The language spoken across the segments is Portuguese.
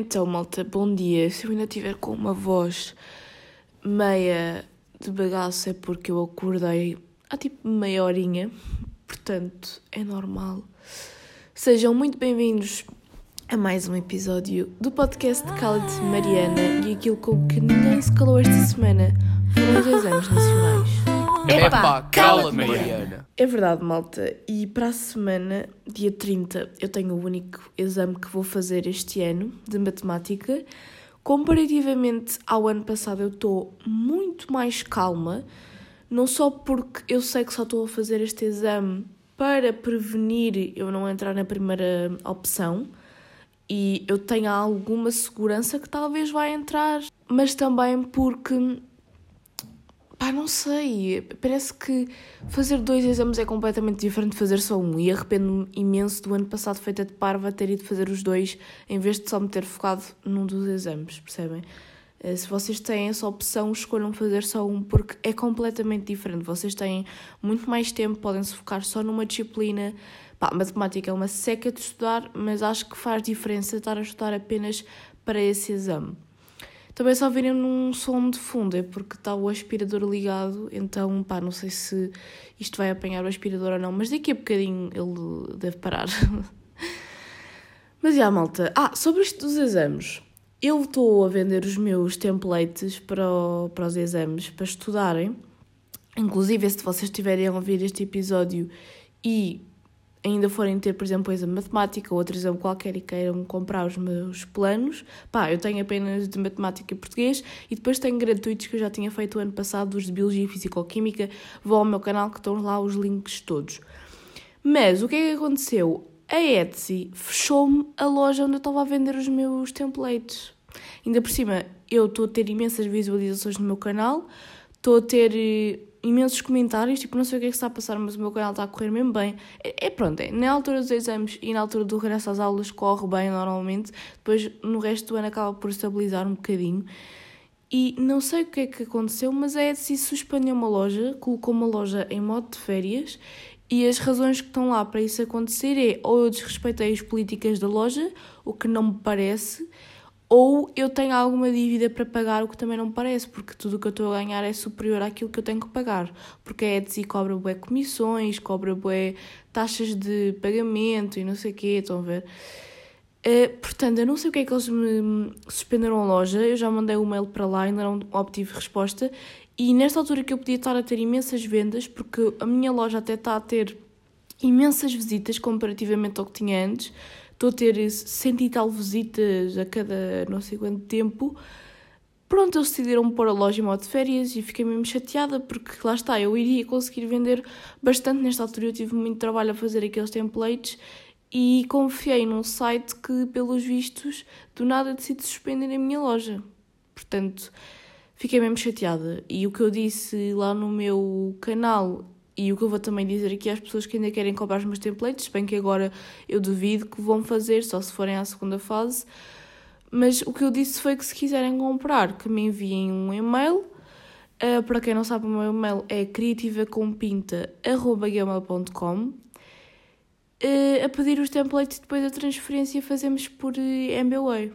Então, malta, bom dia. Se eu ainda tiver com uma voz meia de bagaço é porque eu acordei há tipo meia horinha, portanto é normal. Sejam muito bem-vindos a mais um episódio do podcast de Cala-te Mariana e aquilo com que ninguém se calou esta semana foram os exames nacionais. Epá, cala-te, Mariana. É verdade, malta. E para a semana, dia 30, eu tenho o único exame que vou fazer este ano de matemática. Comparativamente ao ano passado, eu estou muito mais calma, não só porque eu sei que só estou a fazer este exame para prevenir eu não entrar na primeira opção e eu tenho alguma segurança que talvez vai entrar, mas também porque Pá, não sei. Parece que fazer dois exames é completamente diferente de fazer só um. E arrependo-me imenso do ano passado, feita de parva, ter ido fazer os dois em vez de só me ter focado num dos exames, percebem? Eh, se vocês têm essa opção, escolham fazer só um, porque é completamente diferente. Vocês têm muito mais tempo, podem se focar só numa disciplina. Pá, matemática é uma seca de estudar, mas acho que faz diferença estar a estudar apenas para esse exame. Também só virem num som de fundo, é porque está o aspirador ligado, então pá, não sei se isto vai apanhar o aspirador ou não, mas daqui a bocadinho ele deve parar. mas já, malta. Ah, sobre isto dos exames. Eu estou a vender os meus templates para, o, para os exames, para estudarem. Inclusive, se vocês estiverem a ouvir este episódio e ainda forem ter, por exemplo, um exame de matemática ou outro exame qualquer e queiram comprar os meus planos, pá, eu tenho apenas de matemática e português e depois tenho gratuitos que eu já tinha feito o ano passado, os de biologia, físico-química, vão ao meu canal que estão lá os links todos. Mas o que é que aconteceu? A Etsy fechou-me a loja onde eu estava a vender os meus templates. Ainda por cima, eu estou a ter imensas visualizações no meu canal, estou a ter eh, imensos comentários, tipo, não sei o que é que está a passar, mas o meu canal está a correr mesmo bem. É, é pronto, é, na altura dos exames e na altura do regresso às aulas corre bem normalmente, depois no resto do ano acaba por estabilizar um bocadinho. E não sei o que é que aconteceu, mas a Etsy suspendeu uma loja, colocou uma loja em modo de férias e as razões que estão lá para isso acontecer é ou eu desrespeitei as políticas da loja, o que não me parece, ou eu tenho alguma dívida para pagar, o que também não me parece, porque tudo o que eu estou a ganhar é superior àquilo que eu tenho que pagar. Porque a Etsy cobra bué comissões, cobra bué taxas de pagamento e não sei o quê, estão a ver? Uh, portanto, eu não sei o que é que eles me suspenderam a loja, eu já mandei um mail para lá e ainda não obtive resposta. E nesta altura que eu podia estar a ter imensas vendas, porque a minha loja até está a ter imensas visitas comparativamente ao que tinha antes, estou a ter cento e tal visitas a cada não sei quanto tempo. Pronto, eles decidiram pôr a loja em modo de férias e fiquei mesmo chateada porque lá está, eu iria conseguir vender bastante nesta altura. Eu tive muito trabalho a fazer aqueles templates e confiei num site que, pelos vistos, do nada decide suspender a minha loja. Portanto, fiquei mesmo chateada. E o que eu disse lá no meu canal e o que eu vou também dizer aqui às pessoas que ainda querem comprar os meus templates, bem que agora eu duvido que vão fazer, só se forem à segunda fase. Mas o que eu disse foi que se quiserem comprar, que me enviem um e-mail. Uh, para quem não sabe, o meu e-mail é criativacompinta.gmail.com uh, a pedir os templates e depois a transferência fazemos por uh, MBWay.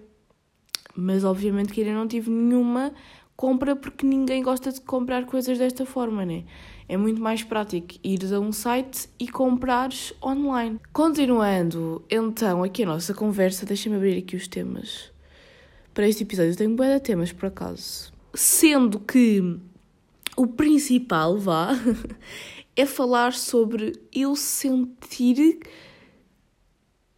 Mas obviamente que ainda não tive nenhuma compra porque ninguém gosta de comprar coisas desta forma, né? É muito mais prático ires a um site e comprares online. Continuando, então, aqui a nossa conversa, deixem-me abrir aqui os temas. Para este episódio eu tenho bué de temas, por acaso. Sendo que o principal, vá, é falar sobre eu sentir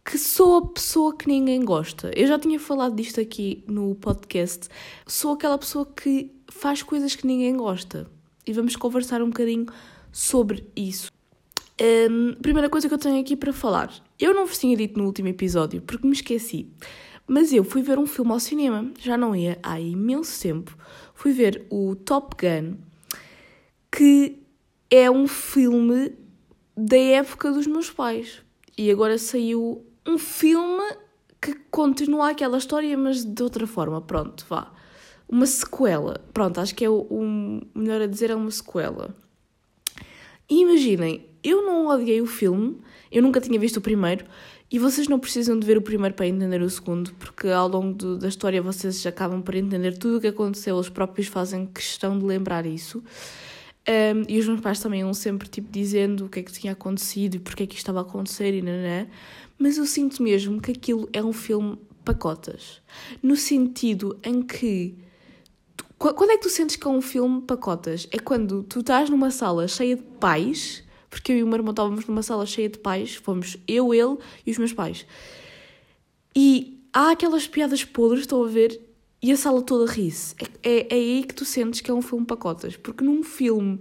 que sou a pessoa que ninguém gosta. Eu já tinha falado disto aqui no podcast. Sou aquela pessoa que faz coisas que ninguém gosta e vamos conversar um bocadinho sobre isso. Um, primeira coisa que eu tenho aqui para falar. Eu não vos tinha dito no último episódio porque me esqueci, mas eu fui ver um filme ao cinema, já não ia há imenso tempo. Fui ver o Top Gun, que é um filme da época dos meus pais. E agora saiu um filme que continua aquela história, mas de outra forma. Pronto, vá uma sequela. Pronto, acho que é o, o melhor a dizer é uma sequela. E imaginem, eu não odiei o filme, eu nunca tinha visto o primeiro, E vocês não precisam de ver o primeiro para entender o segundo, porque ao longo do, da história vocês acabam por entender tudo o que aconteceu, eles próprios fazem questão de lembrar isso. Um, e os meus pais também iam sempre tipo, dizendo o que é que tinha acontecido e porque é que isto estava a acontecer e nanã. Mas eu sinto mesmo que aquilo é um filme pacotas. No sentido em que. Quando é que tu sentes que é um filme pacotas? É quando tu estás numa sala cheia de pais porque eu e o meu irmão estávamos numa sala cheia de pais, fomos eu, ele e os meus pais. E há aquelas piadas podres, estão a ver, e a sala toda ri-se. É, é, é, aí que tu sentes que é um filme pacotas, porque num filme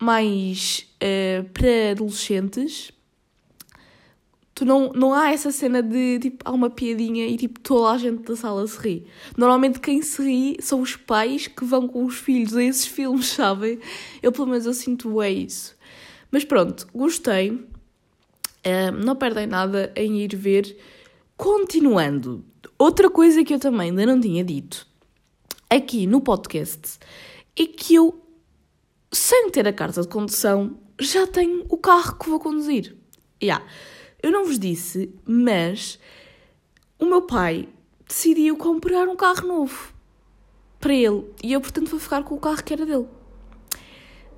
mais uh, pré-adolescentes, tu não, não há essa cena de tipo, há uma piadinha e tipo toda a gente da sala se ri. Normalmente quem se ri são os pais que vão com os filhos a esses filmes, sabem? Eu pelo menos eu sinto é isso. Mas pronto, gostei. Uh, não perdem nada em ir ver. Continuando, outra coisa que eu também ainda não tinha dito aqui no podcast é que eu, sem ter a carta de condução, já tenho o carro que vou conduzir. Yeah. Eu não vos disse, mas o meu pai decidiu comprar um carro novo para ele e eu, portanto, vou ficar com o carro que era dele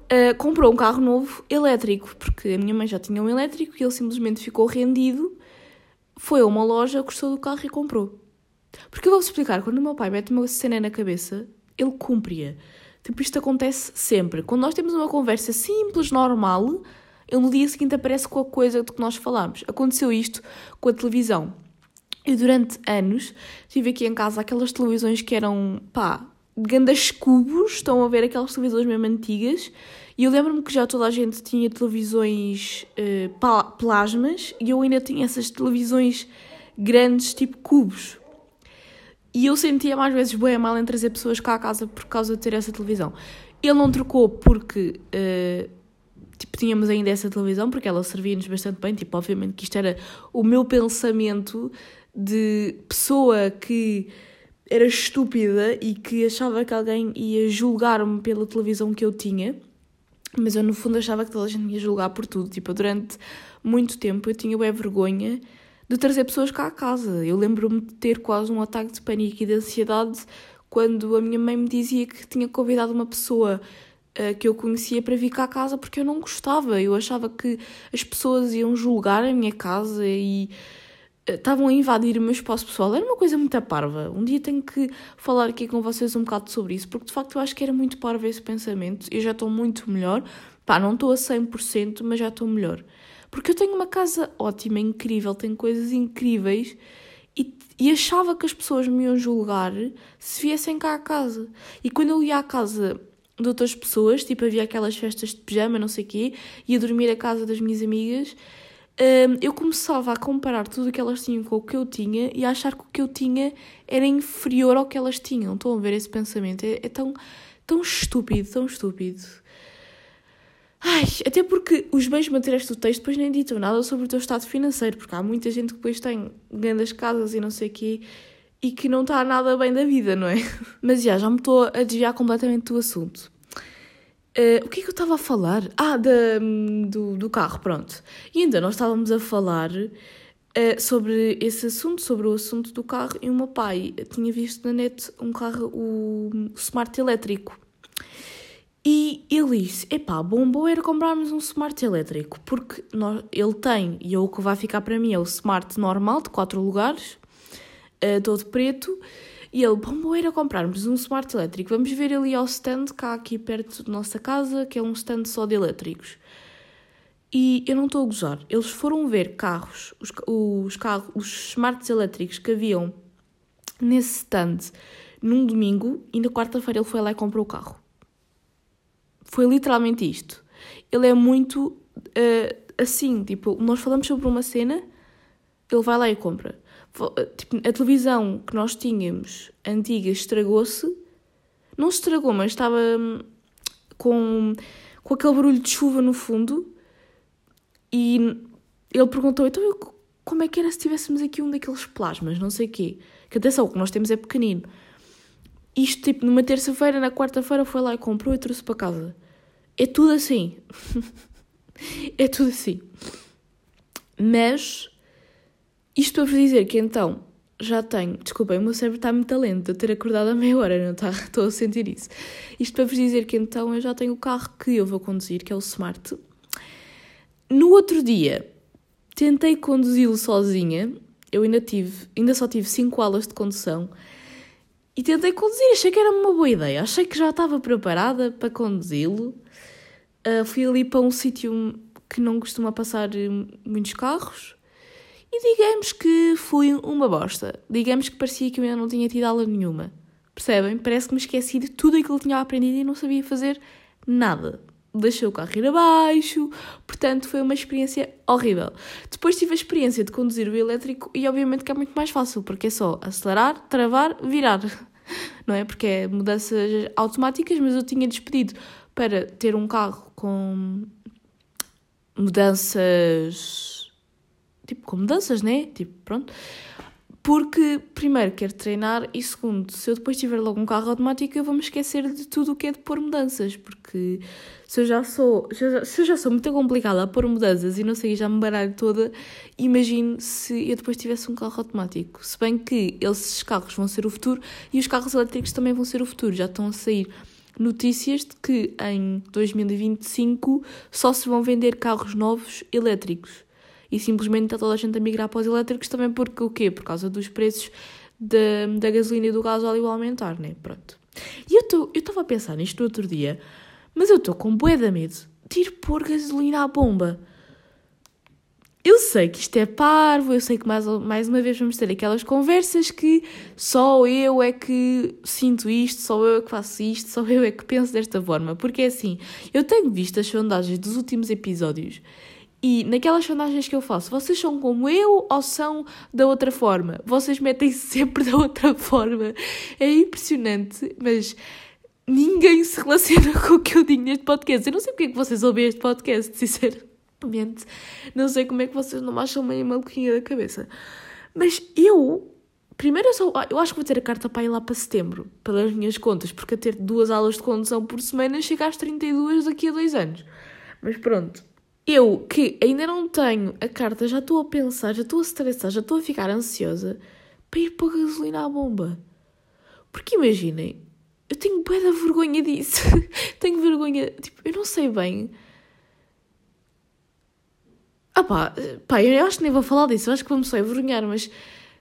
uh, comprou um carro novo elétrico, porque a minha mãe já tinha um elétrico e ele simplesmente ficou rendido, foi a uma loja, gostou do carro e comprou. Porque eu vou-vos explicar, quando o meu pai mete uma cena na cabeça, ele cumpria. Tipo, isto acontece sempre. Quando nós temos uma conversa simples, normal, ele no dia seguinte aparece com a coisa de que nós falámos. Aconteceu isto com a televisão. Eu durante anos tive aqui em casa aquelas televisões que eram, pá, grandes cubos, estão a ver aquelas televisões mesmo antigas. E eu lembro-me que já toda a gente tinha televisões uh, plasmas e eu ainda tinha essas televisões grandes, tipo cubos. E eu sentia mais vezes bem mal em trazer pessoas cá à casa por causa de ter essa televisão. Ele não trocou porque uh, tipo, tínhamos ainda essa televisão, porque ela servia-nos bastante bem. Tipo, obviamente que isto era o meu pensamento de pessoa que era estúpida e que achava que alguém ia julgar-me pela televisão que eu tinha, mas eu no fundo achava que toda a gente me ia julgar por tudo. Tipo, durante muito tempo eu tinha bem vergonha de trazer pessoas cá à casa. Eu lembro-me de ter quase um ataque de pânico e de ansiedade quando a minha mãe me dizia que tinha convidado uma pessoa que eu conhecia para vir cá à casa porque eu não gostava. Eu achava que as pessoas iam julgar a minha casa e estavam a invadir o meu espaço pessoal. Era uma coisa muito parva. Um dia tenho que falar aqui com vocês um bocado sobre isso, porque de facto eu acho que era muito parvo esse pensamento. Eu já estou muito melhor. Pá, não estou a 100%, mas já estou melhor. Porque eu tenho uma casa ótima, incrível, tenho coisas incríveis e, e achava que as pessoas me iam julgar se viessem cá à casa. E quando eu ia à casa de outras pessoas, tipo havia aquelas festas de pijama, não sei o quê, ia dormir à casa das minhas amigas um, eu começava a comparar tudo o que elas tinham com o que eu tinha e a achar que o que eu tinha era inferior ao que elas tinham. Estão a ver esse pensamento? É, é tão, tão estúpido, tão estúpido. Ai, até porque os bens materiais do texto depois nem ditam nada sobre o teu estado financeiro, porque há muita gente que depois tem grandes casas e não sei o quê e que não está nada bem da vida, não é? Mas já, já me estou a desviar completamente do assunto. Uh, o que é que eu estava a falar? Ah, da, do, do carro, pronto. E ainda nós estávamos a falar uh, sobre esse assunto, sobre o assunto do carro, e o meu pai tinha visto na net um carro, o, Smart elétrico. E ele disse: Epá, bom, bom era comprarmos um Smart elétrico, porque nós, ele tem, e é o que vai ficar para mim é o Smart normal, de quatro lugares, uh, todo preto e ele, bom, era comprarmos um smart elétrico. Vamos ver ali ao stand, cá aqui perto da nossa casa, que é um stand só de elétricos. E eu não estou a gozar. Eles foram ver carros, os, os carros, os smarts elétricos que haviam nesse stand num domingo e na quarta-feira ele foi lá e comprou o carro. Foi literalmente isto. Ele é muito uh, assim, tipo, nós falamos sobre uma cena, ele vai lá e compra. Tipo, a televisão que nós tínhamos antiga estragou-se. Não se estragou, mas estava hum, com, com aquele barulho de chuva no fundo. E ele perguntou: então eu, como é que era se tivéssemos aqui um daqueles plasmas, não sei o quê? Que atenção, o que nós temos é pequenino. Isto, tipo, numa terça-feira, na quarta-feira, foi lá e comprou e trouxe para casa. É tudo assim. é tudo assim. Mas Isto para vos dizer que então já tenho. Desculpem, o meu cérebro está muito lento. Eu ter acordado a meia hora, não está? Estou a sentir isso. Isto para vos dizer que então eu já tenho o carro que eu vou conduzir, que é o Smart. No outro dia, tentei conduzi-lo sozinha. Eu ainda tive, ainda só tive 5 aulas de condução. E tentei conduzir, achei que era uma boa ideia. Achei que já estava preparada para conduzi-lo. Uh, fui ali para um sítio que não costuma passar muitos carros e digamos que fui uma bosta. Digamos que parecia que eu ainda não tinha tido aula nenhuma. Percebem? Parece que me esqueci de tudo aquilo que tinha aprendido e não sabia fazer nada. Deixei o carro ir abaixo, portanto foi uma experiência horrível. Depois tive a experiência de conduzir o elétrico e obviamente que é muito mais fácil, porque é só acelerar, travar, virar. Não é? Porque é mudanças automáticas, mas eu tinha despedido para ter um carro com mudanças tipo, com mudanças, né? Tipo, pronto. Porque, primeiro, quero treinar e, segundo, se eu depois tiver logo um carro automático, eu vou-me esquecer de tudo o que é de pôr mudanças. Porque se eu já sou, se eu já sou muito complicada a pôr mudanças e não sei, já me baralho toda, imagino se eu depois tivesse um carro automático. Se bem que esses carros vão ser o futuro e os carros elétricos também vão ser o futuro. Já estão a sair notícias de que em 2025 só se vão vender carros novos elétricos e simplesmente está toda a gente a migrar para os elétricos também porque o quê? Por causa dos preços da, da gasolina e do gás óleo aumentar, né? Pronto. E eu estava a pensar nisto no outro dia, mas eu estou com bué de medo de ir pôr gasolina à bomba. Eu sei que isto é parvo, eu sei que mais, mais uma vez vamos ter aquelas conversas que só eu é que sinto isto, só eu é que faço isto, só eu é que penso desta forma. Porque é assim, eu tenho visto as sondagens dos últimos episódios e naquelas sondagens que eu faço, vocês são como eu ou são da outra forma? Vocês metem -se sempre da outra forma. É impressionante, mas ninguém se relaciona com o que eu digo neste podcast. Eu não sei porque é que vocês ouvem este podcast, sinceramente. Não sei como é que vocês não me acham meio maluquinha da cabeça. Mas eu Primeiro, eu, só, eu acho que vou ter a carta para ir lá para setembro, pelas minhas contas, porque a ter duas aulas de condução por semana chega às 32 daqui a dois anos. Mas pronto, eu, que ainda não tenho a carta, já estou a pensar, já estou a estressar, já estou a ficar ansiosa para ir pôr gasolina à bomba. Porque imaginem, eu tenho bué da vergonha disso. tenho vergonha, tipo, eu não sei bem. Ah pá, pá, eu acho que nem vou falar disso, eu acho que vou-me só envergonhar, mas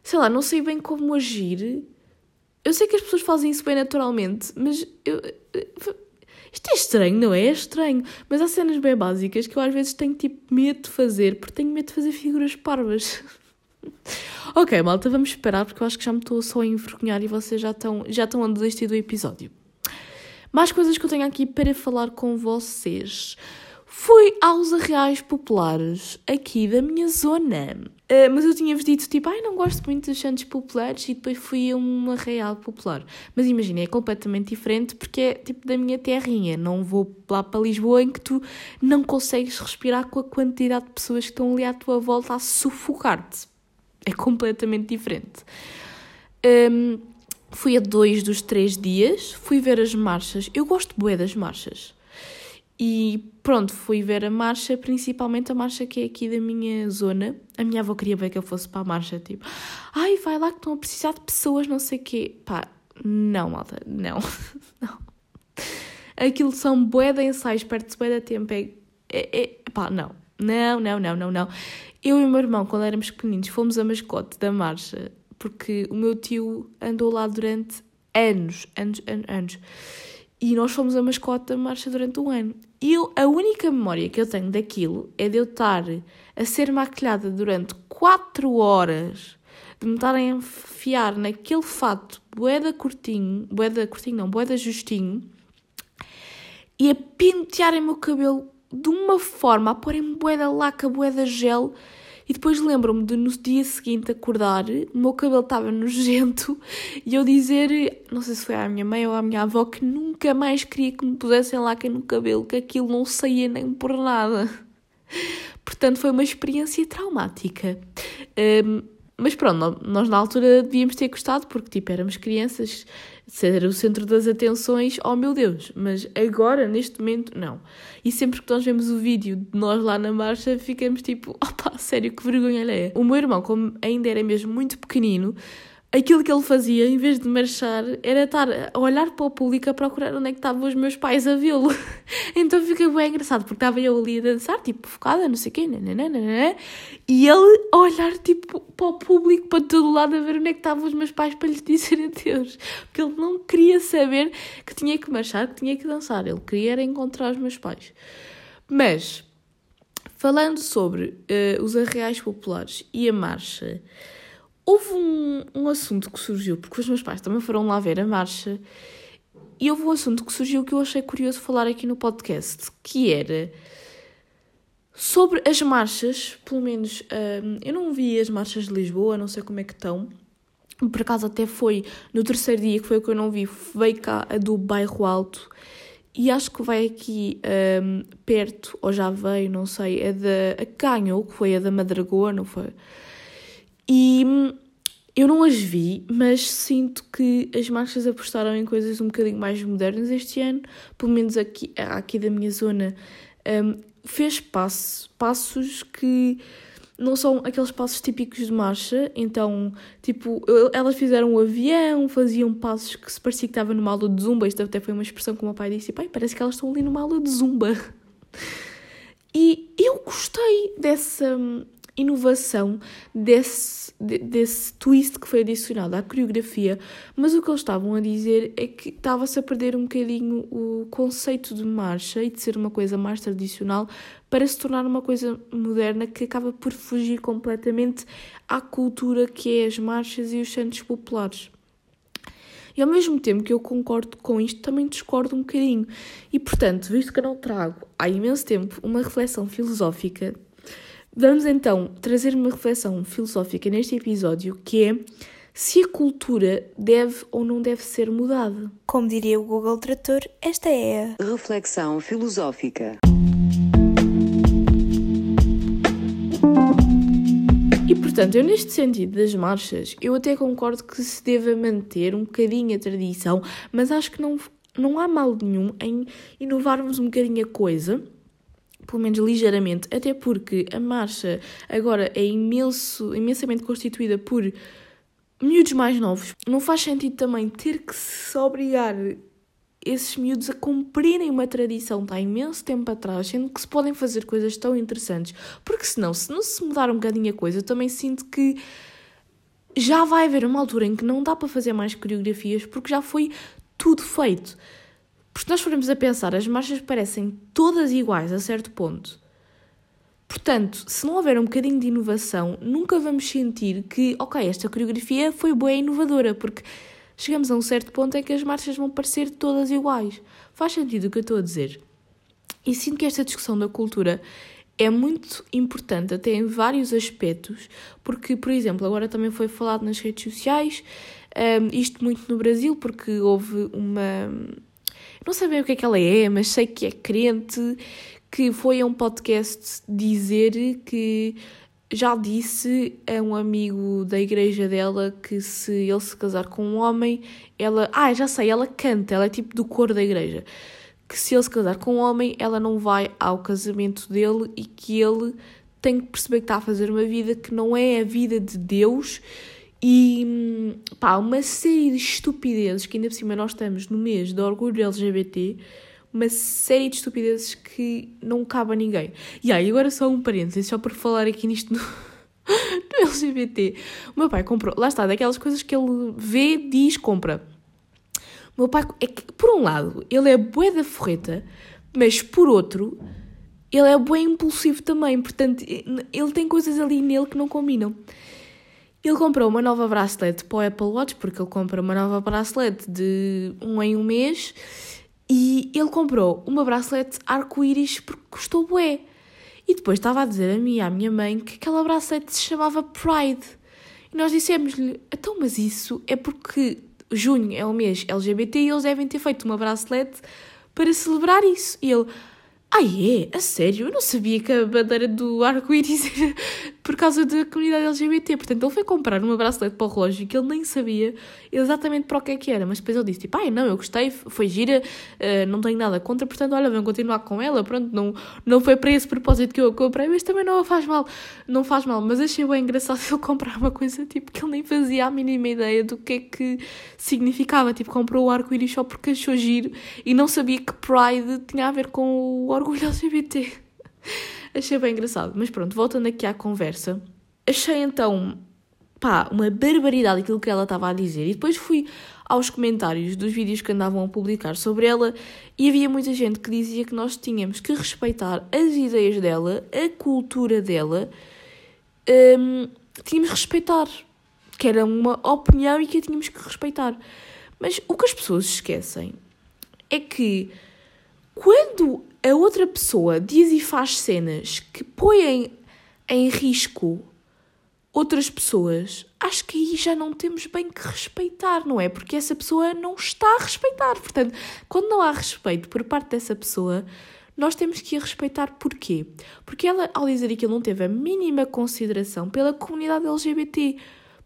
sei lá, não sei bem como agir. Eu sei que as pessoas fazem isso bem naturalmente, mas eu, isto é estranho, não é? É estranho. Mas há cenas bem básicas que eu às vezes tenho tipo medo de fazer, porque tenho medo de fazer figuras parvas. ok, malta, vamos esperar, porque eu acho que já me estou só a envergonhar e vocês já estão, já estão a desistir do episódio. Mais coisas que eu tenho aqui para falar com vocês. Fui aos arreais populares aqui da minha zona. Uh, mas eu tinha-vos dito, tipo, ai, não gosto muito dos santos populares e depois fui a um arraial popular. Mas imagina, é completamente diferente porque é tipo da minha terrinha. Não vou lá para Lisboa em que tu não consegues respirar com a quantidade de pessoas que estão ali à tua volta a sufocar-te. É completamente diferente. Um, fui a dois dos três dias, fui ver as marchas. Eu gosto bué das marchas. E pronto, fui ver a marcha, principalmente a marcha que é aqui da minha zona. A minha avó queria ver que eu fosse para a marcha, tipo, ai, vai lá que estão a precisar de pessoas, não sei o quê. Pá, não, malta, não, não. Aquilo são bué de ensaios, perto-se bué de tempo, é, é, é, pá, não. Não, não, não, não, não. Eu e o meu irmão, quando éramos pequeninos, fomos a mascote da marcha, porque o meu tio andou lá durante anos, anos, anos, anos. E nós fomos a mascote da marcha durante um ano. E eu, a única memória que eu tenho daquilo é de eu estar a ser maquilhada durante 4 horas, de me estarem a enfiar naquele fato boeda curtinho, boeda curtinho não, boeda justinho, e a pentearem o meu cabelo de uma forma, a porem boeda laca, boeda gel, e depois lembro-me de no dia seguinte acordar, o meu cabelo estava nojento e eu dizer, não sei se foi à minha mãe ou à minha avó, que nunca mais queria que me pusessem laca no cabelo, que aquilo não saía nem por nada. Portanto, foi uma experiência traumática. Um, Mas pronto, nós na altura devíamos ter gostado porque, tipo, éramos crianças, ser o centro das atenções, oh meu Deus. Mas agora, neste momento, não. E sempre que nós vemos o vídeo de nós lá na marcha, ficamos tipo, opá, sério, que vergonha é. O meu irmão, como ainda era mesmo muito pequenino, aquilo que ele fazia, em vez de marchar, era estar a olhar para o público a procurar onde é que estavam os meus pais a vê-lo. então fica bem engraçado, porque estava eu ali a dançar, tipo, focada, não sei o quê, nananana, e ele a olhar, tipo, para o público, para todo lado, a ver onde é que estavam os meus pais para lhes dizer adeus. Porque ele não queria saber que tinha que marchar, que tinha que dançar. Ele queria era encontrar os meus pais. Mas, falando sobre uh, os arreais populares e a marcha, houve um, um assunto que surgiu, porque os meus pais também foram lá ver a marcha, e houve um assunto que surgiu que eu achei curioso falar aqui no podcast, que era sobre as marchas, pelo menos um, eu não vi as marchas de Lisboa, não sei como é que estão. Por acaso até foi no terceiro dia que foi o que eu não vi, veio cá a do bairro Alto e acho que vai aqui um, perto, ou já veio, não sei, a da Canho, que foi a da Madragoa, não foi? E hum, eu não as vi, mas sinto que as marchas apostaram em coisas um bocadinho mais modernas este ano, pelo menos aqui, aqui da minha zona. Um, fez passo, passos que não são aqueles passos típicos de marcha, então, tipo, elas fizeram um avião, faziam passos que se parecia que estava numa aula de zumba, isto até foi uma expressão que o meu pai disse, pai, parece que elas estão ali numa aula de zumba. E eu gostei dessa, hum, inovação desse, desse twist que foi adicionado à coreografia, mas o que eles estavam a dizer é que estava-se a perder um bocadinho o conceito de marcha e de ser uma coisa mais tradicional para se tornar uma coisa moderna que acaba por fugir completamente à cultura que é as marchas e os santos populares. E ao mesmo tempo que eu concordo com isto, também discordo um bocadinho. E portanto, visto que eu não trago há imenso tempo uma reflexão filosófica Vamos então trazer uma reflexão filosófica neste episódio que é se a cultura deve ou não deve ser mudada. Como diria o Google Trator, esta é a reflexão filosófica. E portanto, eu neste sentido das marchas, eu até concordo que se deva manter um bocadinho a tradição, mas acho que não, não há mal nenhum em inovarmos um bocadinho a coisa pelo menos ligeiramente, até porque a marcha agora é imenso, imensamente constituída por miúdos mais novos. Não faz sentido também ter que se obrigar esses miúdos a cumprirem uma tradição de há imenso tempo atrás, sendo que se podem fazer coisas tão interessantes. Porque senão, se não se mudar um bocadinho a coisa, eu também sinto que já vai haver uma altura em que não dá para fazer mais coreografias porque já foi tudo feito. Porque nós formos a pensar, as marchas parecem todas iguais a certo ponto. Portanto, se não houver um bocadinho de inovação, nunca vamos sentir que, ok, esta coreografia foi boa e inovadora, porque chegamos a um certo ponto em que as marchas vão parecer todas iguais. Faz sentido o que eu estou a dizer. E sinto que esta discussão da cultura é muito importante, até em vários aspectos, porque, por exemplo, agora também foi falado nas redes sociais, um, isto muito no Brasil, porque houve uma não sei bem o que é que ela é, mas sei que é crente, que foi a um podcast dizer que já disse a um amigo da igreja dela que se ele se casar com um homem, ela. Ah, já sei, ela canta, ela é tipo do coro da igreja. Que se ele se casar com um homem, ela não vai ao casamento dele e que ele tem que perceber que está a fazer uma vida que não é a vida de Deus e pá, uma série de estupidezes que ainda por cima nós estamos no mês do orgulho LGBT, uma série de estupidezes que não cabe a ninguém. E aí, agora só um parênteses, só por falar aqui nisto no LGBT. O meu pai comprou, lá está, daquelas coisas que ele vê, diz, compra. O meu pai, é que, por um lado, ele é bué da forreta, mas por outro, ele é bué impulsivo também. Portanto, ele tem coisas ali nele que não combinam. Ele comprou uma nova bracelete para o Apple Watch, porque ele compra uma nova bracelete de um em um mês, e ele comprou uma bracelete arco-íris porque custou bué. E depois estava a dizer a mim e à minha mãe que aquela bracelete se chamava Pride. E nós dissemos-lhe, então, mas isso é porque junho é o mês LGBT e eles devem ter feito uma bracelete para celebrar isso. E ele, Ah, é? A sério? Eu não sabia que a bandeira do arco-íris era por causa da comunidade LGBT. Portanto, ele foi comprar uma bracelete para o relógio que ele nem sabia exatamente para o que é que era. Mas depois ele disse, tipo, ai, não, eu gostei, foi gira, uh, não tenho nada contra, portanto, olha, vamos continuar com ela. Pronto, não, não foi para esse propósito que eu a comprei, mas também não faz mal. Não faz mal. Mas achei bem engraçado ele comprar uma coisa, tipo, que ele nem fazia a mínima ideia do que é que significava. Tipo, comprou o arco-íris só porque achou giro e não sabia que Pride tinha a ver com o orgulho LGBT. Achei bem engraçado. Mas pronto, voltando aqui à conversa, achei então, pá, uma barbaridade aquilo que ela estava a dizer. E depois fui aos comentários dos vídeos que andavam a publicar sobre ela e havia muita gente que dizia que nós tínhamos que respeitar as ideias dela, a cultura dela, hum, tínhamos que respeitar. Que era uma opinião e que a tínhamos que respeitar. Mas o que as pessoas esquecem é que quando a outra pessoa diz e faz cenas que põem em risco outras pessoas, acho que aí já não temos bem que respeitar, não é? Porque essa pessoa não está a respeitar. Portanto, quando não há respeito por parte dessa pessoa, nós temos que a respeitar porquê? Porque ela, ao dizer aquilo, não teve a mínima consideração pela comunidade LGBT.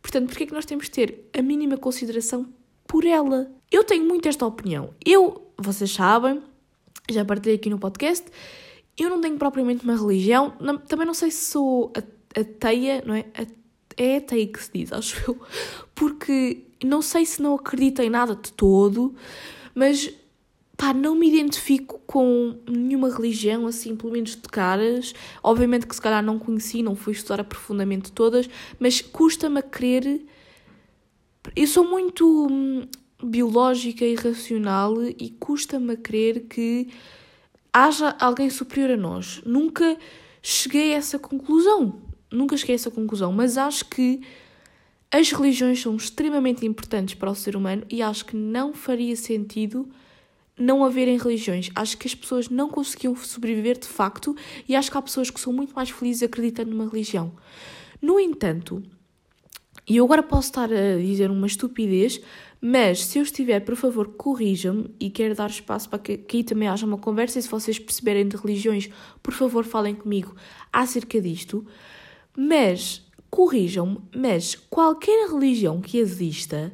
Portanto, porquê é que nós temos que ter a mínima consideração por ela? Eu tenho muito esta opinião. Eu, vocês sabem, já partilhei aqui no podcast. Eu não tenho propriamente uma religião, não, também não sei se sou ateia, não é? É ateia que se diz, acho eu, porque não sei se não acredito em nada de todo, mas pá, não me identifico com nenhuma religião, assim, pelo menos de caras. Obviamente que se calhar não conheci, não fui estudar profundamente todas, mas custa-me a crer. Eu sou muito hum, biológica e racional e custa-me a crer que haja alguém superior a nós. Nunca cheguei a essa conclusão. Nunca cheguei a essa conclusão, mas acho que as religiões são extremamente importantes para o ser humano e acho que não faria sentido não haverem religiões. Acho que as pessoas não conseguiam sobreviver de facto e acho que há pessoas que são muito mais felizes acreditando numa religião. No entanto, e eu agora posso estar a dizer uma estupidez, mas se eu estiver, por favor, corrijam-me e quero dar espaço para que, aí também haja uma conversa. E se vocês perceberem de religiões, por favor, falem comigo acerca disto. Mas corrijam-me, mas qualquer religião que exista,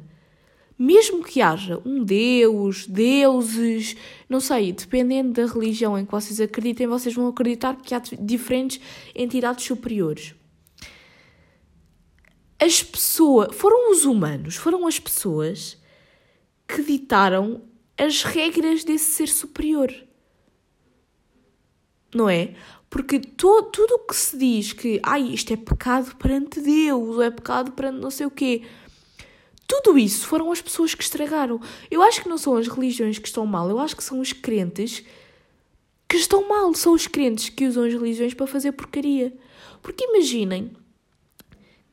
mesmo que haja um Deus, deuses, não sei, dependendo da religião em que vocês acreditem, vocês vão acreditar que há diferentes entidades superiores as pessoas, foram os humanos, foram as pessoas que ditaram as regras desse ser superior. Não é? Porque to, tudo o que se diz que ai, isto é pecado perante Deus, ou é pecado perante não sei o quê, tudo isso foram as pessoas que estragaram. Eu acho que não são as religiões que estão mal, eu acho que são os crentes que estão mal. São os crentes que usam as religiões para fazer porcaria. Porque imaginem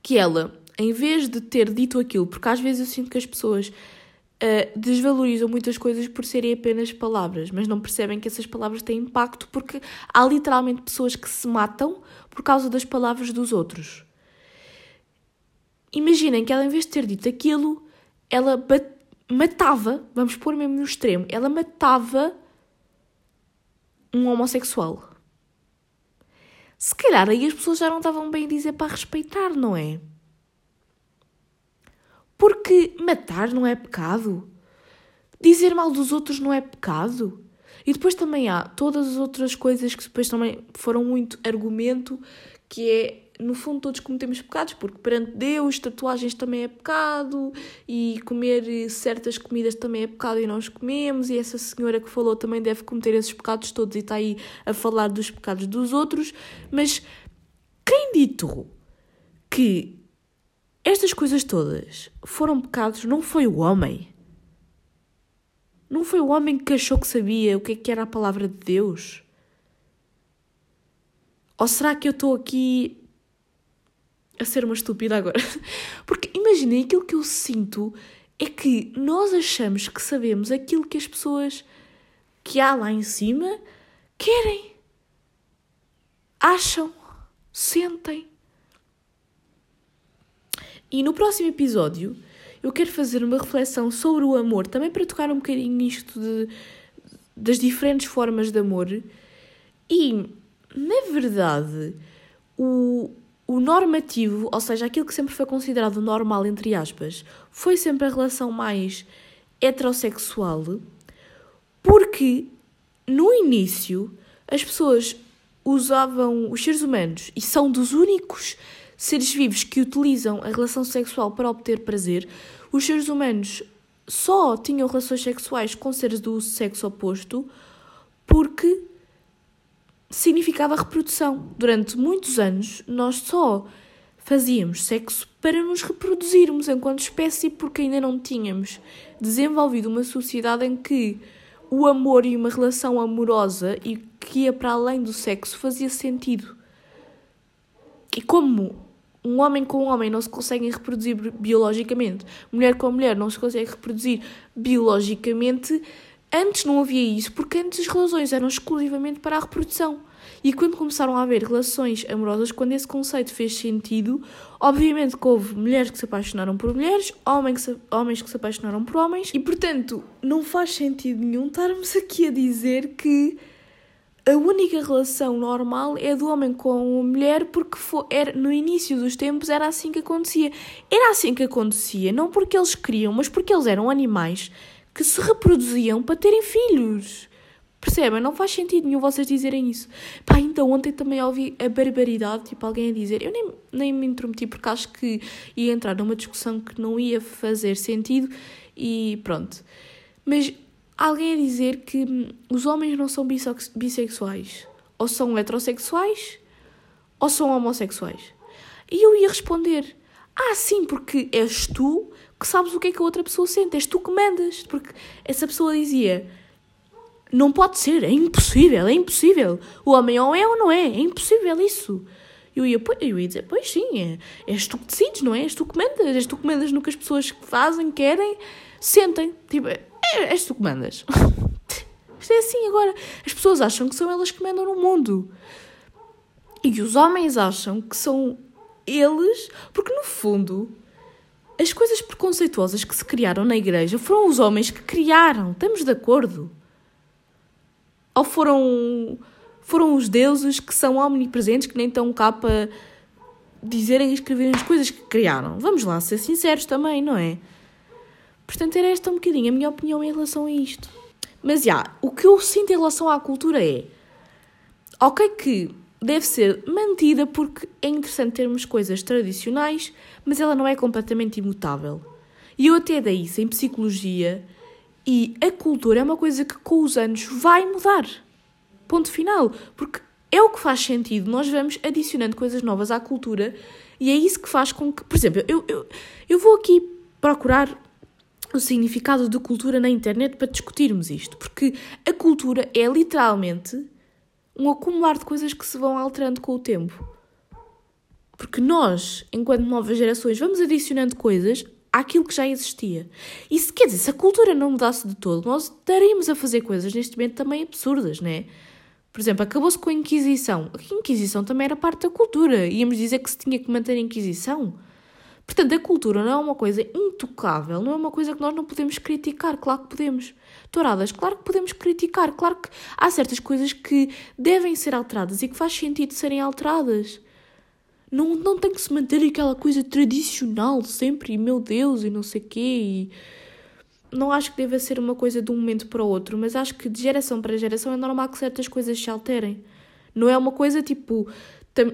que ela, em vez de ter dito aquilo, porque às vezes eu sinto que as pessoas uh, desvalorizam muitas coisas por serem apenas palavras, mas não percebem que essas palavras têm impacto porque há literalmente pessoas que se matam por causa das palavras dos outros. Imaginem que ela, em vez de ter dito aquilo, ela matava, vamos pôr mesmo no extremo, ela matava um homossexual. Se calhar aí as pessoas já não estavam bem a dizer para respeitar, não é? Porque matar não é pecado. Dizer mal dos outros não é pecado. E depois também há todas as outras coisas que depois também foram muito argumento, que é, no fundo, todos cometemos pecados, porque perante Deus, tatuagens também é pecado, e comer certas comidas também é pecado e nós comemos, e essa senhora que falou também deve cometer esses pecados todos e está aí a falar dos pecados dos outros, mas quem ditou que estas coisas todas foram pecados, não foi o homem. Não foi o homem que achou que sabia o que, é que era a palavra de Deus? Ou será que eu estou aqui a ser uma estúpida agora? Porque imaginei aquilo que eu sinto é que nós achamos que sabemos aquilo que as pessoas que há lá em cima querem, acham, sentem. E no próximo episódio eu quero fazer uma reflexão sobre o amor, também para tocar um bocadinho nisto de, das diferentes formas de amor E, na verdade, o, o normativo, ou seja, aquilo que sempre foi considerado normal, entre aspas, foi sempre a relação mais heterossexual, porque no início as pessoas usavam os seres humanos e são dos únicos seres vivos que utilizam a relação sexual para obter prazer. Os seres humanos só tinham relações sexuais com seres do sexo oposto porque significava reprodução. Durante muitos anos, nós só fazíamos sexo para nos reproduzirmos enquanto espécie, porque ainda não tínhamos desenvolvido uma sociedade em que o amor e uma relação amorosa e que ia para além do sexo fazia sentido. E como um homem com um homem não se conseguem reproduzir biologicamente, mulher com mulher não se consegue reproduzir biologicamente, antes não havia isso, porque antes as relações eram exclusivamente para a reprodução. E quando começaram a haver relações amorosas, quando esse conceito fez sentido, obviamente que houve mulheres que se apaixonaram por mulheres, homens que se, homens que se apaixonaram por homens, e portanto não faz sentido nenhum estarmos aqui a dizer que a única relação normal é do homem com a mulher porque foi, era, no início dos tempos era assim que acontecia. Era assim que acontecia, não porque eles queriam, mas porque eles eram animais que se reproduziam para terem filhos. Percebem? Não faz sentido nenhum vocês dizerem isso. Pá, então ontem também ouvi a barbaridade, tipo, alguém a dizer. Eu nem, nem me intrometi porque acho que ia entrar numa discussão que não ia fazer sentido e pronto. Mas alguém a dizer que hum, os homens não são bissexuais. Ou são heterossexuais ou são homossexuais. E eu ia responder: Ah, sim, porque és tu que sabes o que é que a outra pessoa sente, és tu que mandas. Porque essa pessoa dizia: Não pode ser, é impossível, é impossível. O homem ou é ou não é, é impossível isso. Eu ia, eu ia dizer: Pois sim, é, és tu que decides, não é? És tu que mandas, és tu que mandas no que as pessoas fazem, querem, sentem. Tipo, é, és tu que mandas. Isto é assim agora. As pessoas acham que são elas que mandam no mundo. E os homens acham que são eles, porque no fundo, as coisas preconceituosas que se criaram na igreja foram os homens que criaram. Estamos de acordo? Ou foram, foram os deuses que são omnipresentes, que nem estão cá para dizerem e escreverem as coisas que criaram? Vamos lá ser sinceros também, não é? Portanto, era esta um bocadinho a minha opinião em relação a isto. Mas, já, o que eu sinto em relação à cultura é... Ok que deve ser mantida porque é interessante termos coisas tradicionais, mas ela não é completamente imutável. E eu até dei isso em psicologia e a cultura é uma coisa que com os anos vai mudar. Ponto final. Porque é o que faz sentido. Nós vamos adicionando coisas novas à cultura e é isso que faz com que. Por exemplo, eu, eu, eu vou aqui procurar o significado de cultura na internet para discutirmos isto, porque a cultura é literalmente um acumular de coisas que se vão alterando com o tempo. Porque nós, enquanto novas gerações, vamos adicionando coisas àquilo que já existia. E se quer dizer, se a cultura não mudasse de todo, nós estaríamos a fazer coisas neste momento também absurdas, não é? Por exemplo, acabou-se com a Inquisição. A Inquisição também era parte da cultura. Íamos dizer que se tinha que manter a Inquisição. Portanto, a cultura não é uma coisa intocável, não é uma coisa que nós não podemos criticar, claro que podemos. Claro que podemos criticar, claro que há certas coisas que devem ser alteradas e que faz sentido serem alteradas. Não, não tem que se manter aquela coisa tradicional sempre, e meu Deus, e não sei quê, e... Não acho que deva ser uma coisa de um momento para o outro, mas acho que de geração para geração é normal que certas coisas se alterem. Não é uma coisa tipo,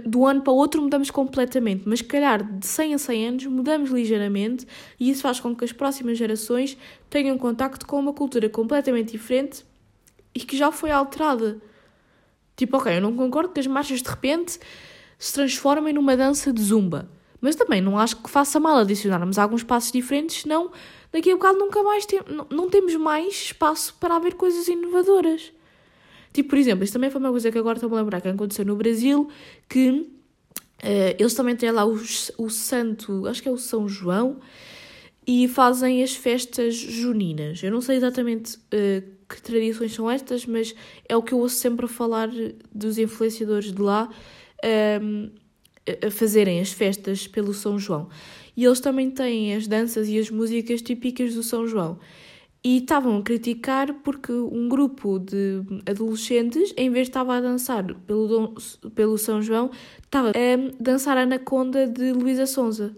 do ano para o outro mudamos completamente, mas calhar de 100 a 100 anos mudamos ligeiramente e isso faz com que as próximas gerações tenham contacto com uma cultura completamente diferente e que já foi alterada. Tipo, ok, eu não concordo que as marchas de repente se transformem numa dança de zumba, mas também não acho que faça mal adicionarmos alguns passos diferentes, senão daqui a bocado nunca mais tem, não, não temos mais espaço para haver coisas inovadoras. Tipo, por exemplo, isso também foi uma coisa que agora estou a lembrar que aconteceu no Brasil, que uh, eles também têm lá o, o santo, acho que é o São João, e fazem as festas juninas. Eu não sei exatamente uh, que tradições são estas, mas é o que eu ouço sempre falar dos influenciadores de lá um, ehm, a fazerem as festas pelo São João. E eles também têm as danças e as músicas típicas do São João. E estavam a criticar porque um grupo de adolescentes, em vez de estava a dançar pelo, Dom- pelo São João, estava a dançar a Anaconda de Luísa Sonza.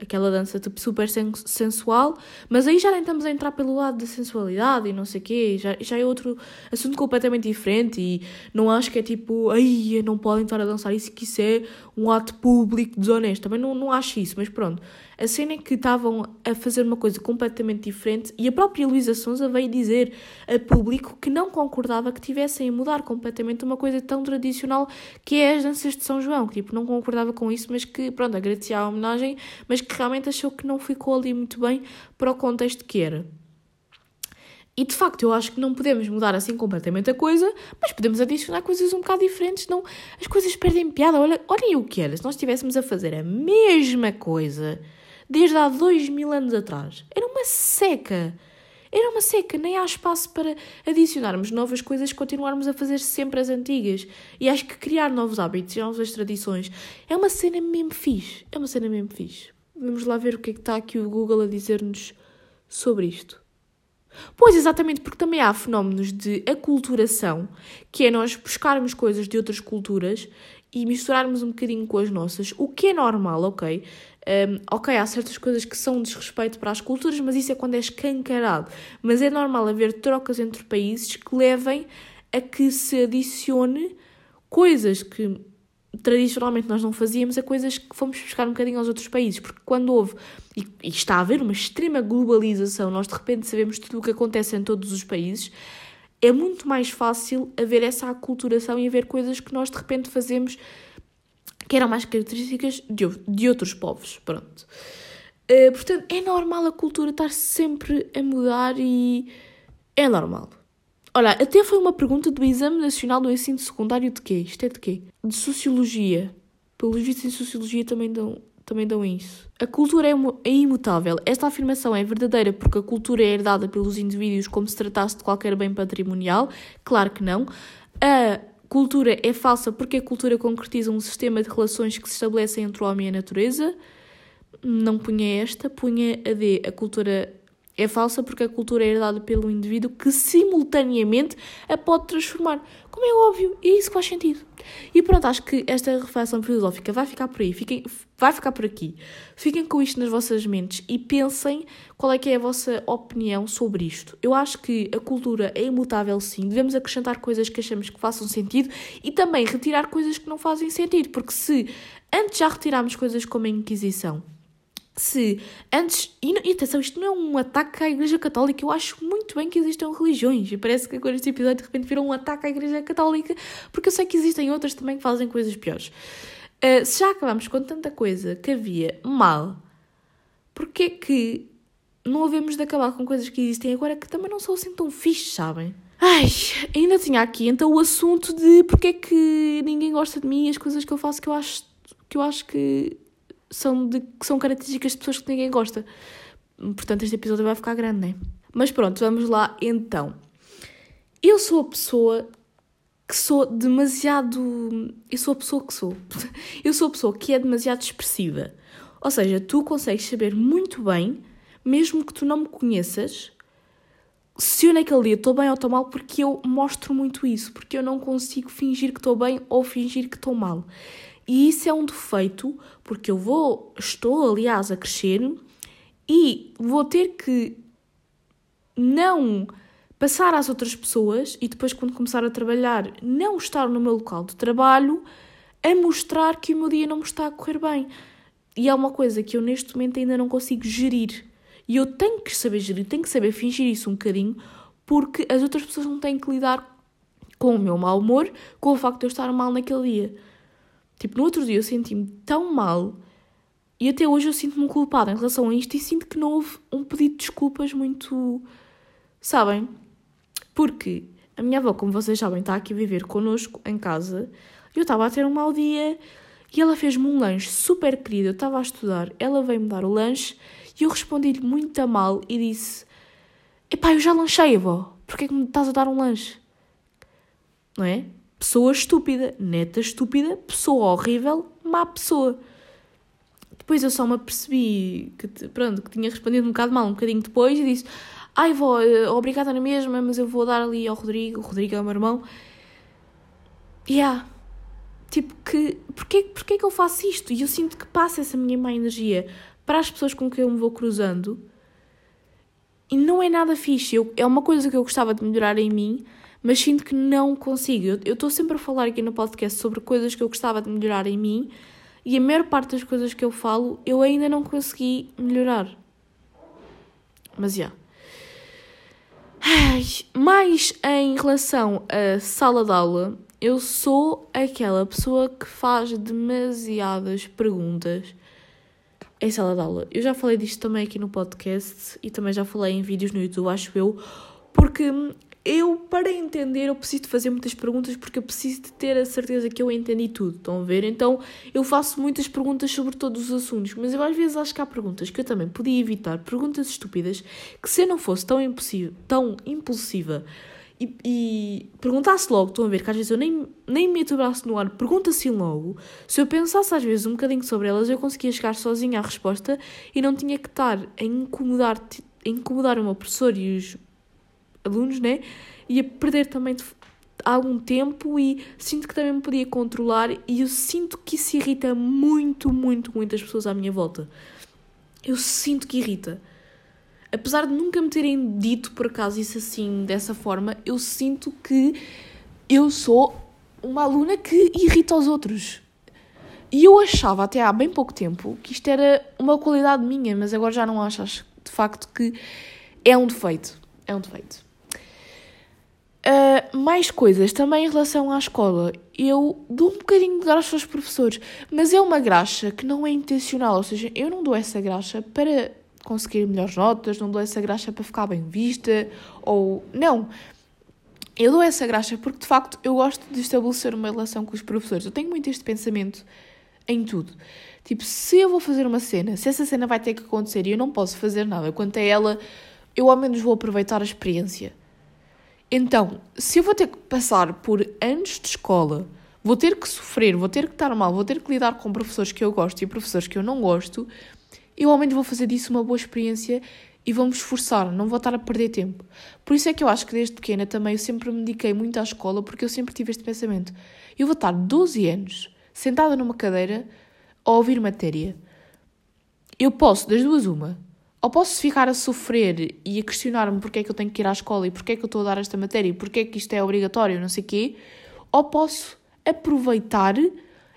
Aquela dança tipo, super sen- sensual, mas aí já nem estamos a entrar pelo lado da sensualidade e não sei o quê, já, já é outro assunto completamente diferente e não acho que é tipo, ai, não podem estar a dançar isso, que isso é um ato público desonesto. Também não, não acho isso, mas pronto. A cena é que estavam a fazer uma coisa completamente diferente e a própria Luísa Sonza veio dizer a público que não concordava que tivessem a mudar completamente uma coisa tão tradicional que é as danças de São João, que tipo, não concordava com isso, mas que, pronto, agradecia a homenagem, mas que realmente achou que não ficou ali muito bem para o contexto que era. E de facto, eu acho que não podemos mudar assim completamente a coisa, mas podemos adicionar coisas um bocado diferentes, não as coisas perdem piada. Olha, olhem o que era, se nós estivéssemos a fazer a mesma coisa desde há dois mil anos atrás. Era uma seca. Era uma seca, nem há espaço para adicionarmos novas coisas, continuarmos a fazer sempre as antigas. E acho que criar novos hábitos e novas tradições é uma cena mesmo fixe. É uma cena mesmo fixe. Vamos lá ver o que é que está aqui o Google a dizer-nos sobre isto. Pois, exatamente, porque também há fenómenos de aculturação, que é nós buscarmos coisas de outras culturas e misturarmos um bocadinho com as nossas, o que é normal, ok? Um, ok, há certas coisas que são desrespeito para as culturas, mas isso é quando é escancarado. Mas é normal haver trocas entre países que levem a que se adicione coisas que tradicionalmente nós não fazíamos a coisas que fomos buscar um bocadinho aos outros países, porque quando houve, e, e está a haver uma extrema globalização, nós de repente sabemos tudo o que acontece em todos os países, é muito mais fácil haver essa aculturação e haver coisas que nós de repente fazemos que eram mais características de, de outros povos, pronto. Eh, portanto, é normal a cultura estar sempre a mudar e é normal. Olha, até foi uma pergunta do Exame Nacional do Ensino Secundário de quê? Isto é de quê? De Sociologia. Pelos vistos em Sociologia também dão, também dão isso. A cultura é, é imutável. Esta afirmação é verdadeira porque a cultura é herdada pelos indivíduos como se tratasse de qualquer bem patrimonial? Claro que não. A cultura é falsa porque a cultura concretiza um sistema de relações que se estabelecem entre o homem e a natureza? Não punha esta, punha a D. A cultura é falsa porque a cultura é herdada pelo indivíduo que simultaneamente a pode transformar. Como é óbvio, é isso que faz sentido. E pronto, acho que esta reflexão filosófica vai ficar por aí, fiquem, vai ficar por aqui. Fiquem com isto nas vossas mentes e pensem qual é que é a vossa opinião sobre isto. Eu acho que a cultura é imutável sim, devemos acrescentar coisas que achamos que façam sentido e também retirar coisas que não fazem sentido, porque se antes já retirámos coisas como a Inquisição, se antes. E, atenção, isto não é um ataque à Igreja Católica. Eu acho muito bem que existam religiões. E parece que agora este episódio de repente virou um ataque à Igreja Católica, porque eu sei que existem outras também que fazem coisas piores. Ah, se já acabámos com tanta coisa que havia mal, porquê que não havemos de acabar com coisas que existem agora que também não são assim tão fixes, sabem? Ai, ainda tinha aqui então o assunto de porque é que ninguém gosta de mim e as coisas que eu faço que eu acho que, eu acho que são, de, são características de pessoas que ninguém gosta. Portanto, este episódio vai ficar grande, né? Mas pronto, vamos lá então. Eu sou a pessoa que sou demasiado. Eu sou a pessoa que sou. Eu sou a pessoa que é demasiado expressiva. Ou seja, tu consegues saber muito bem, mesmo que tu não me conheças, se eu naquele dia estou bem ou estou mal, porque eu mostro muito isso, porque eu não consigo fingir que estou bem ou fingir que estou mal. E isso é um defeito, porque eu vou, estou aliás a crescer e vou ter que não passar às outras pessoas e depois quando começar a trabalhar não estar no meu local de trabalho a mostrar que o meu dia não me está a correr bem. E é uma coisa que eu neste momento ainda não consigo gerir. E eu tenho que saber gerir, tenho que saber fingir isso um bocadinho, porque as outras pessoas não têm que lidar com o meu mau humor, com o facto de eu estar mal naquele dia. Tipo, no outro dia eu senti-me tão mal e até hoje eu sinto-me culpada em relação a isto e sinto que não houve um pedido de desculpas muito. Sabem? Porque a minha avó, como vocês sabem, está aqui a viver connosco em casa e eu estava a ter um mau dia e ela fez-me um lanche super querido. Eu estava a estudar, ela veio-me dar o lanche e eu respondi-lhe muito a mal e disse: Epá, eu já lanchei, avó, porquê é que me estás a dar um lanche? Não é? Pessoa estúpida, neta estúpida, pessoa horrível, má pessoa. Depois eu só me apercebi que, pronto, que tinha respondido um bocado mal, um bocadinho depois, e disse: ai, vou, eh, obrigada na mesma, mas eu vou dar ali ao Rodrigo, o Rodrigo é o meu irmão. E yeah. Tipo, que, porquê, porquê que eu faço isto? E eu sinto que passa essa minha má energia para as pessoas com quem eu me vou cruzando. E não é nada fixe. Eu, é uma coisa que eu gostava de melhorar em mim, mas sinto que não consigo. Eu estou sempre a falar aqui no podcast sobre coisas que eu gostava de melhorar em mim e a maior parte das coisas que eu falo eu ainda não consegui melhorar. Mas já. Yeah. Mais em relação à sala de aula, eu sou aquela pessoa que faz demasiadas perguntas em sala de aula. Eu já falei disto também aqui no podcast e também já falei em vídeos no YouTube, acho eu, porque eu, para entender, eu preciso de fazer muitas perguntas porque eu preciso de ter a certeza que eu entendi tudo. Estão a ver? Então eu faço muitas perguntas sobre todos os assuntos, mas eu às vezes acho que há perguntas que eu também podia evitar, perguntas estúpidas, que se eu não fosse tão, impossível, tão impulsiva e, e perguntasse logo, estão a ver que às vezes eu nem, nem o braço no ar, pergunto assim logo. Se eu pensasse às vezes um bocadinho sobre elas, eu conseguia chegar sozinha à resposta e não tinha que estar a incomodar, a incomodar o meu professor e os alunos, né? Ia perder também algum tempo e sinto que também me podia controlar e eu sinto que isso irrita muito, muito, muitas pessoas à minha volta. Eu sinto que irrita. Apesar de nunca me terem dito por acaso isso assim, dessa forma, eu sinto que eu sou uma aluna que irrita os outros. E eu achava até há bem pouco tempo que isto era uma qualidade minha, mas agora já não acho. Acho de facto que é um defeito. É um defeito. Uh, mais coisas também em relação à escola. Eu dou um bocadinho de graxa aos professores, mas é uma graxa que não é intencional, ou seja, eu não dou essa graxa para conseguir melhores notas, não dou essa graxa para ficar bem vista, ou. Não. Eu dou essa graxa porque de facto eu gosto de estabelecer uma relação com os professores. Eu tenho muito este pensamento em tudo. Tipo, se eu vou fazer uma cena, se essa cena vai ter que acontecer e eu não posso fazer nada quanto a ela, eu ao menos vou aproveitar a experiência então, se eu vou ter que passar por anos de escola, vou ter que sofrer, vou ter que estar mal, vou ter que lidar com professores que eu gosto e professores que eu não gosto, eu ao menos vou fazer disso uma boa experiência e vou-me esforçar, não vou estar a perder tempo. Por isso é que eu acho que desde pequena também eu sempre me dediquei muito à escola, porque eu sempre tive este pensamento. Eu vou estar 12 anos sentada numa cadeira a ouvir matéria. Eu posso, das duas, uma, ou posso ficar a sofrer e a questionar-me porque é que eu tenho que ir à escola e porque é que eu estou a dar esta matéria e porque é que isto é obrigatório, não sei o quê, ou posso aproveitar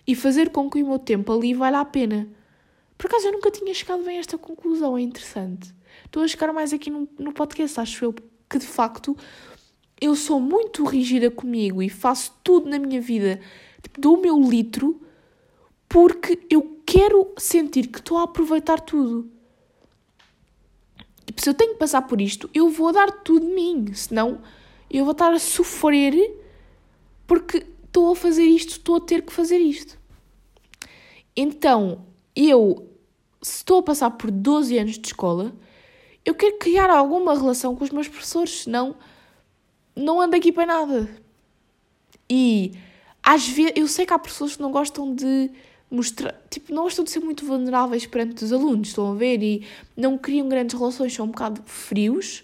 e fazer com que o meu tempo ali valha a pena. Por acaso eu nunca tinha chegado bem a esta conclusão, é interessante. Estou a chegar mais aqui no, no podcast, acho eu, que de facto eu sou muito rígida comigo e faço tudo na minha vida, tipo, dou o meu litro, porque eu quero sentir que estou a aproveitar tudo. Tipo, se eu tenho que passar por isto, eu vou dar tudo de mim. Senão, eu vou estar a sofrer porque estou a fazer isto, estou a ter que fazer isto. Então, eu, se estou a passar por 12 anos de escola, eu quero criar alguma relação com os meus professores, senão não ando aqui para nada. E às vezes eu sei que há pessoas que não gostam de mostrar, tipo, não gostam de ser muito vulneráveis perante os alunos, estão a ver? E não criam grandes relações, são um bocado frios.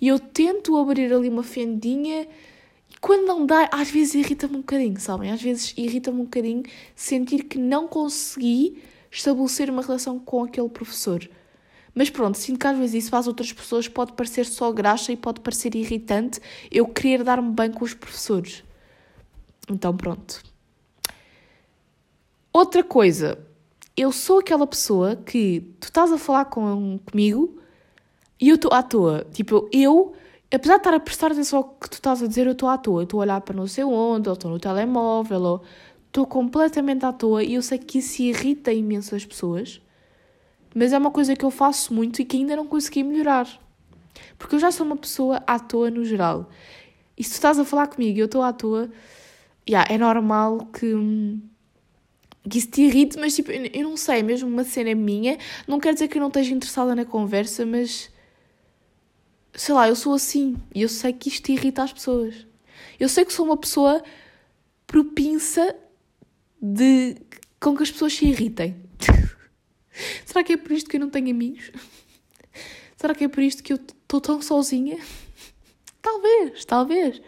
E eu tento abrir ali uma fendinha e quando não dá, às vezes irrita-me um bocadinho, sabem? Às vezes irrita-me um bocadinho sentir que não consegui estabelecer uma relação com aquele professor. Mas pronto, sinto que às vezes isso as outras pessoas pode parecer só graxa e pode parecer irritante eu querer dar-me bem com os professores. Então pronto. Outra coisa, eu sou aquela pessoa que tu estás a falar com, comigo e eu estou à toa. Tipo, eu, apesar de estar a prestar atenção ao que tu estás a dizer, eu estou à toa. Estou a olhar para não sei onde, ou estou no telemóvel, ou estou completamente à toa e eu sei que isso irrita imenso as pessoas, mas é uma coisa que eu faço muito e que ainda não consegui melhorar. Porque eu já sou uma pessoa à toa no geral. E se tu estás a falar comigo e eu estou à toa, yeah, é normal que hum, que isso te irrite, mas tipo, eu não sei, mesmo uma cena minha, não quer dizer que eu não esteja interessada na conversa, mas sei lá, eu sou assim e eu sei que isto irrita as pessoas. Eu sei que sou uma pessoa propinsa de com que as pessoas se irritem. Será que é por isto que eu não tenho amigos? Será que é por isto que eu estou tão sozinha. talvez, talvez.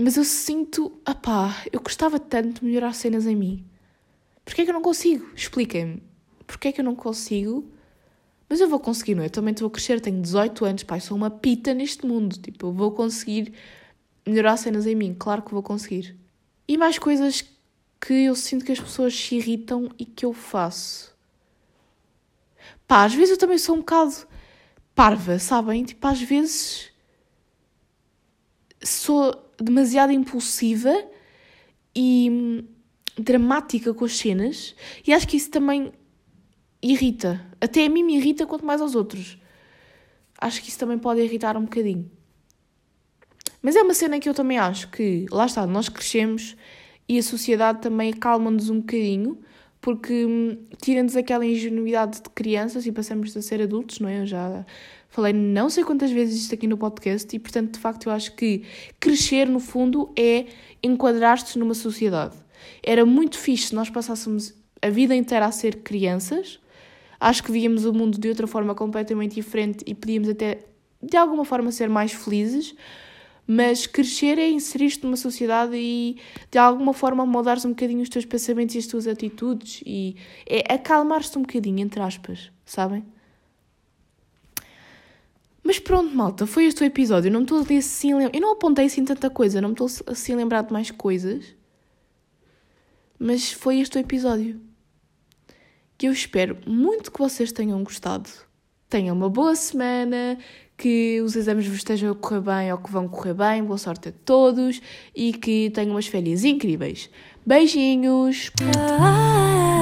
Mas eu sinto, apá, eu gostava tanto de melhorar cenas em mim. Porquê é que eu não consigo? Expliquem-me. Porquê é que eu não consigo? Mas eu vou conseguir, não é? Eu também estou a crescer, tenho 18 anos, pai, sou uma pita neste mundo. Tipo, eu vou conseguir melhorar cenas em mim, claro que vou conseguir. E mais coisas que eu sinto que as pessoas se irritam e que eu faço. Pá, às vezes eu também sou um bocado parva, sabem? Tipo, às vezes sou demasiado impulsiva e hum, dramática com as cenas e acho que isso também irrita. Até a mim me irrita quanto mais aos outros. Acho que isso também pode irritar um bocadinho. Mas é uma cena que eu também acho que, lá está, nós crescemos e a sociedade também acalma-nos um bocadinho porque hum, tira-nos aquela ingenuidade de crianças e passamos a ser adultos, não é? Eu já falei não sei quantas vezes isto aqui no podcast e, portanto, de facto, eu acho que crescer, no fundo, é enquadrar-te numa sociedade. Era muito fixe se nós passássemos a vida inteira a ser crianças. Acho que víamos o mundo de outra forma completamente diferente e podíamos até, de alguma forma, ser mais felizes. Mas crescer é inserir-te numa sociedade e de alguma forma moldares um bocadinho os teus pensamentos e as tuas atitudes e é acalmar-te um bocadinho, entre aspas, sabem? Mas pronto, malta, foi este o episódio. Eu não estou assim. Eu não apontei assim tanta coisa, não me estou assim a lembrar de mais coisas. Mas foi este o episódio. Que eu espero muito que vocês tenham gostado. Tenham uma boa semana, que os exames vos estejam a correr bem ou que vão correr bem, boa sorte a todos e que tenham umas férias incríveis. Beijinhos! Ah.